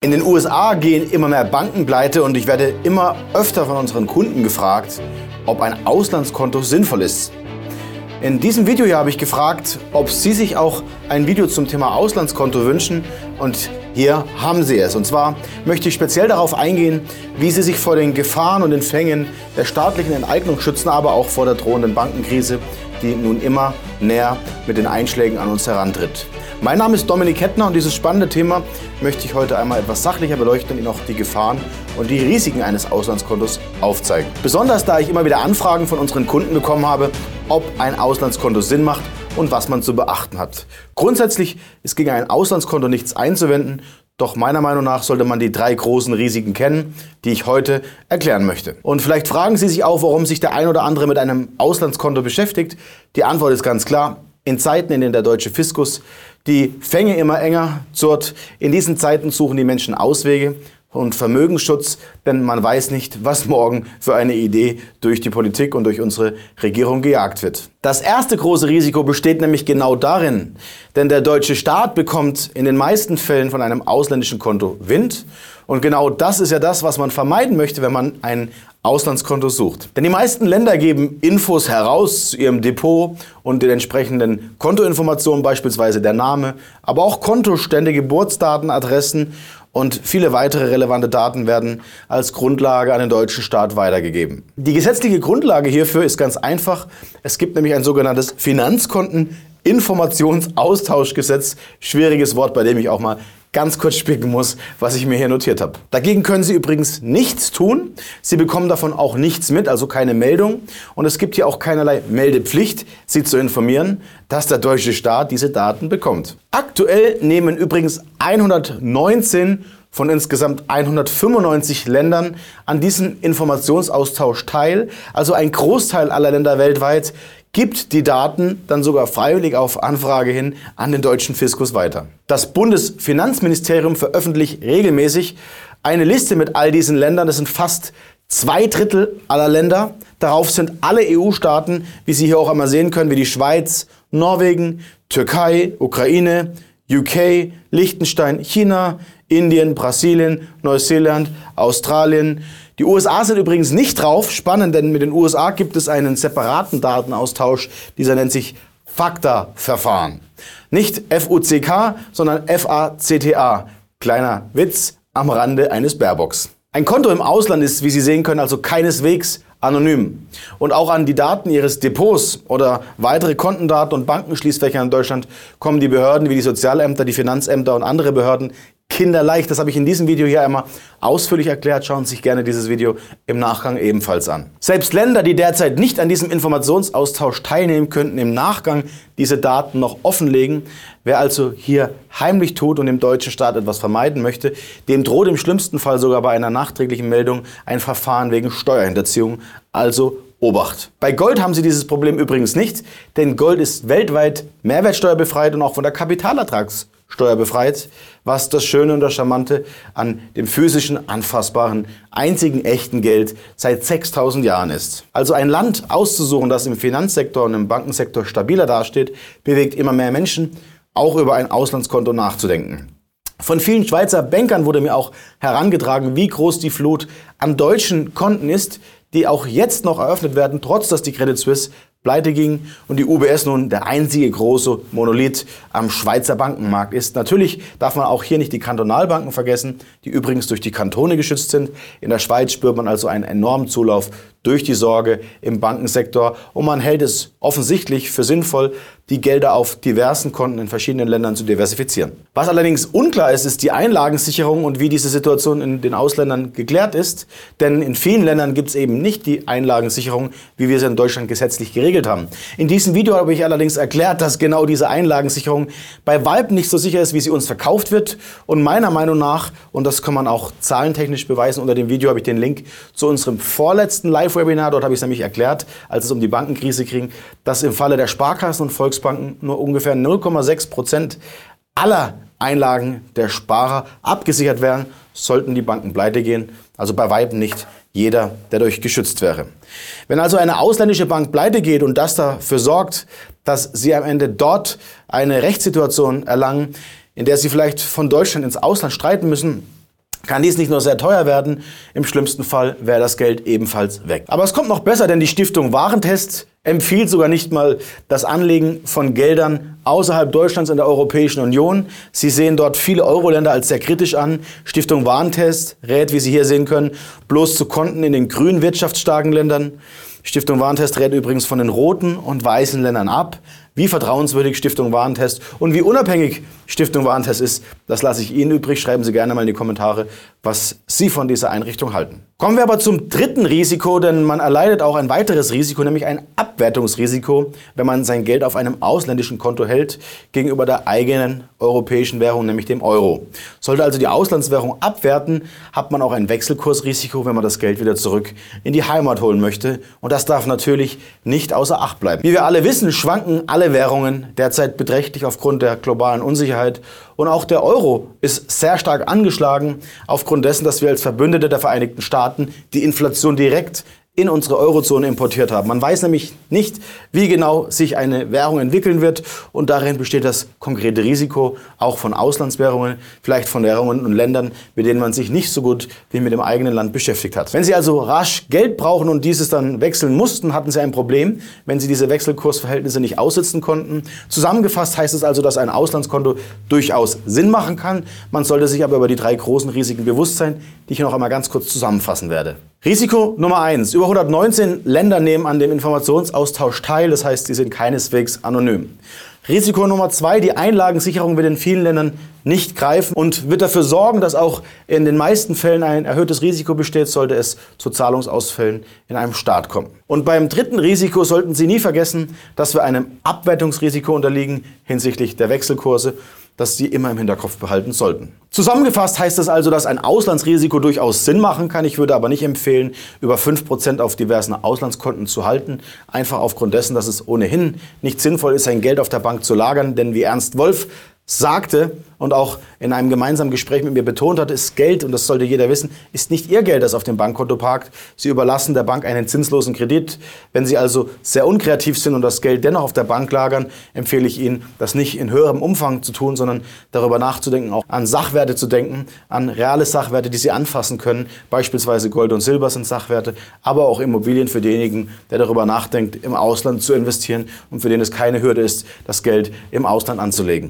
In den USA gehen immer mehr Banken pleite und ich werde immer öfter von unseren Kunden gefragt, ob ein Auslandskonto sinnvoll ist. In diesem Video hier habe ich gefragt, ob Sie sich auch ein Video zum Thema Auslandskonto wünschen und hier haben Sie es. Und zwar möchte ich speziell darauf eingehen, wie Sie sich vor den Gefahren und den Fängen der staatlichen Enteignung schützen, aber auch vor der drohenden Bankenkrise, die nun immer näher mit den Einschlägen an uns herantritt. Mein Name ist Dominik Hettner und dieses spannende Thema möchte ich heute einmal etwas sachlicher beleuchten und Ihnen auch die Gefahren und die Risiken eines Auslandskontos aufzeigen. Besonders da ich immer wieder Anfragen von unseren Kunden bekommen habe, ob ein Auslandskonto Sinn macht und was man zu beachten hat. Grundsätzlich ist gegen ein Auslandskonto nichts einzuwenden, doch meiner Meinung nach sollte man die drei großen Risiken kennen, die ich heute erklären möchte. Und vielleicht fragen Sie sich auch, warum sich der ein oder andere mit einem Auslandskonto beschäftigt. Die Antwort ist ganz klar. In Zeiten, in denen der deutsche Fiskus die Fänge immer enger zurrt, in diesen Zeiten suchen die Menschen Auswege und Vermögensschutz, denn man weiß nicht, was morgen für eine Idee durch die Politik und durch unsere Regierung gejagt wird. Das erste große Risiko besteht nämlich genau darin, denn der deutsche Staat bekommt in den meisten Fällen von einem ausländischen Konto Wind und genau das ist ja das, was man vermeiden möchte, wenn man ein Auslandskonto sucht. Denn die meisten Länder geben Infos heraus zu ihrem Depot und den entsprechenden Kontoinformationen, beispielsweise der Name, aber auch Kontostände, Geburtsdaten, Adressen und viele weitere relevante Daten werden als Grundlage an den deutschen Staat weitergegeben. Die gesetzliche Grundlage hierfür ist ganz einfach. Es gibt nämlich ein sogenanntes Finanzkonteninformationsaustauschgesetz, schwieriges Wort, bei dem ich auch mal ganz kurz spicken muss, was ich mir hier notiert habe. Dagegen können Sie übrigens nichts tun. Sie bekommen davon auch nichts mit, also keine Meldung. Und es gibt hier auch keinerlei Meldepflicht, Sie zu informieren, dass der deutsche Staat diese Daten bekommt. Aktuell nehmen übrigens 119 von insgesamt 195 Ländern an diesem Informationsaustausch teil. Also ein Großteil aller Länder weltweit gibt die Daten dann sogar freiwillig auf Anfrage hin an den deutschen Fiskus weiter. Das Bundesfinanzministerium veröffentlicht regelmäßig eine Liste mit all diesen Ländern. Das sind fast zwei Drittel aller Länder. Darauf sind alle EU-Staaten, wie Sie hier auch einmal sehen können, wie die Schweiz, Norwegen, Türkei, Ukraine, UK, Liechtenstein, China, Indien, Brasilien, Neuseeland, Australien, die USA sind übrigens nicht drauf, spannend, denn mit den USA gibt es einen separaten Datenaustausch, dieser nennt sich FACTA-Verfahren. Nicht FUCK, sondern FACTA. Kleiner Witz am Rande eines Baerbocks. Ein Konto im Ausland ist, wie Sie sehen können, also keineswegs anonym. Und auch an die Daten Ihres Depots oder weitere Kontendaten und Bankenschließfächer in Deutschland kommen die Behörden wie die Sozialämter, die Finanzämter und andere Behörden kinderleicht. Das habe ich in diesem Video hier einmal ausführlich erklärt. Schauen Sie sich gerne dieses Video im Nachgang ebenfalls an. Selbst Länder, die derzeit nicht an diesem Informationsaustausch teilnehmen, könnten im Nachgang diese Daten noch offenlegen. Wer also hier heimlich tut und dem deutschen Staat etwas vermeiden möchte, dem droht im schlimmsten Fall sogar bei einer nachträglichen Meldung ein Verfahren wegen Steuerhinterziehung. Also Obacht. Bei Gold haben Sie dieses Problem übrigens nicht, denn Gold ist weltweit mehrwertsteuerbefreit und auch von der Kapitalertrags steuerbefreit, was das Schöne und das Charmante an dem physischen, anfassbaren, einzigen echten Geld seit 6000 Jahren ist. Also ein Land auszusuchen, das im Finanzsektor und im Bankensektor stabiler dasteht, bewegt immer mehr Menschen, auch über ein Auslandskonto nachzudenken. Von vielen Schweizer Bankern wurde mir auch herangetragen, wie groß die Flut an deutschen Konten ist, die auch jetzt noch eröffnet werden, trotz dass die Credit Suisse pleite ging und die UBS nun der einzige große Monolith am Schweizer Bankenmarkt ist. Natürlich darf man auch hier nicht die Kantonalbanken vergessen, die übrigens durch die Kantone geschützt sind. In der Schweiz spürt man also einen enormen Zulauf durch die Sorge im Bankensektor und man hält es offensichtlich für sinnvoll, die Gelder auf diversen Konten in verschiedenen Ländern zu diversifizieren. Was allerdings unklar ist, ist die Einlagensicherung und wie diese Situation in den Ausländern geklärt ist. Denn in vielen Ländern gibt es eben nicht die Einlagensicherung, wie wir sie in Deutschland gesetzlich geregelt haben. In diesem Video habe ich allerdings erklärt, dass genau diese Einlagensicherung bei Valp nicht so sicher ist, wie sie uns verkauft wird. Und meiner Meinung nach, und das kann man auch zahlentechnisch beweisen, unter dem Video habe ich den Link zu unserem vorletzten Live-Webinar, dort habe ich es nämlich erklärt, als es um die Bankenkrise ging, dass im Falle der Sparkassen und Volks Volksbanken nur ungefähr 0,6 Prozent aller Einlagen der Sparer abgesichert werden, sollten die Banken pleite gehen. Also bei Weitem nicht jeder, der dadurch geschützt wäre. Wenn also eine ausländische Bank pleite geht und das dafür sorgt, dass sie am Ende dort eine Rechtssituation erlangen, in der sie vielleicht von Deutschland ins Ausland streiten müssen, kann dies nicht nur sehr teuer werden, im schlimmsten Fall wäre das Geld ebenfalls weg. Aber es kommt noch besser, denn die Stiftung Warentest empfiehlt sogar nicht mal das Anlegen von Geldern außerhalb Deutschlands in der Europäischen Union. Sie sehen dort viele Euro-Länder als sehr kritisch an. Stiftung Warentest rät, wie Sie hier sehen können, bloß zu Konten in den grünen wirtschaftsstarken Ländern. Stiftung Warentest rät übrigens von den roten und weißen Ländern ab. Wie vertrauenswürdig Stiftung Warentest und wie unabhängig Stiftung Warentest ist, das lasse ich Ihnen übrig. Schreiben Sie gerne mal in die Kommentare, was Sie von dieser Einrichtung halten. Kommen wir aber zum dritten Risiko, denn man erleidet auch ein weiteres Risiko, nämlich ein Abwertungsrisiko, wenn man sein Geld auf einem ausländischen Konto hält gegenüber der eigenen europäischen Währung, nämlich dem Euro. Sollte also die Auslandswährung abwerten, hat man auch ein Wechselkursrisiko, wenn man das Geld wieder zurück in die Heimat holen möchte. Und das darf natürlich nicht außer Acht bleiben. Wie wir alle wissen, schwanken alle Währungen derzeit beträchtlich aufgrund der globalen Unsicherheit. Und auch der Euro ist sehr stark angeschlagen aufgrund dessen, dass wir als Verbündete der Vereinigten Staaten die Inflation direkt in unsere Eurozone importiert haben. Man weiß nämlich nicht, wie genau sich eine Währung entwickeln wird und darin besteht das konkrete Risiko auch von Auslandswährungen, vielleicht von Währungen und Ländern, mit denen man sich nicht so gut wie mit dem eigenen Land beschäftigt hat. Wenn Sie also rasch Geld brauchen und dieses dann wechseln mussten, hatten Sie ein Problem, wenn Sie diese Wechselkursverhältnisse nicht aussitzen konnten. Zusammengefasst heißt es also, dass ein Auslandskonto durchaus Sinn machen kann. Man sollte sich aber über die drei großen Risiken bewusst sein, die ich noch einmal ganz kurz zusammenfassen werde. Risiko Nummer eins: Über 119 Länder nehmen an dem Informationsaustausch teil, das heißt, sie sind keineswegs anonym. Risiko Nummer zwei: Die Einlagensicherung wird in vielen Ländern nicht greifen und wird dafür sorgen, dass auch in den meisten Fällen ein erhöhtes Risiko besteht, sollte es zu Zahlungsausfällen in einem Staat kommen. Und beim dritten Risiko sollten Sie nie vergessen, dass wir einem Abwertungsrisiko unterliegen hinsichtlich der Wechselkurse das Sie immer im Hinterkopf behalten sollten. Zusammengefasst heißt das also, dass ein Auslandsrisiko durchaus Sinn machen kann. Ich würde aber nicht empfehlen, über 5% auf diversen Auslandskonten zu halten. Einfach aufgrund dessen, dass es ohnehin nicht sinnvoll ist, sein Geld auf der Bank zu lagern. Denn wie Ernst Wolf sagte und auch in einem gemeinsamen Gespräch mit mir betont hat, ist Geld, und das sollte jeder wissen, ist nicht Ihr Geld, das auf dem Bankkonto parkt. Sie überlassen der Bank einen zinslosen Kredit. Wenn Sie also sehr unkreativ sind und das Geld dennoch auf der Bank lagern, empfehle ich Ihnen, das nicht in höherem Umfang zu tun, sondern darüber nachzudenken, auch an Sachwerte zu denken, an reale Sachwerte, die Sie anfassen können. Beispielsweise Gold und Silber sind Sachwerte, aber auch Immobilien für denjenigen, der darüber nachdenkt, im Ausland zu investieren und für den es keine Hürde ist, das Geld im Ausland anzulegen.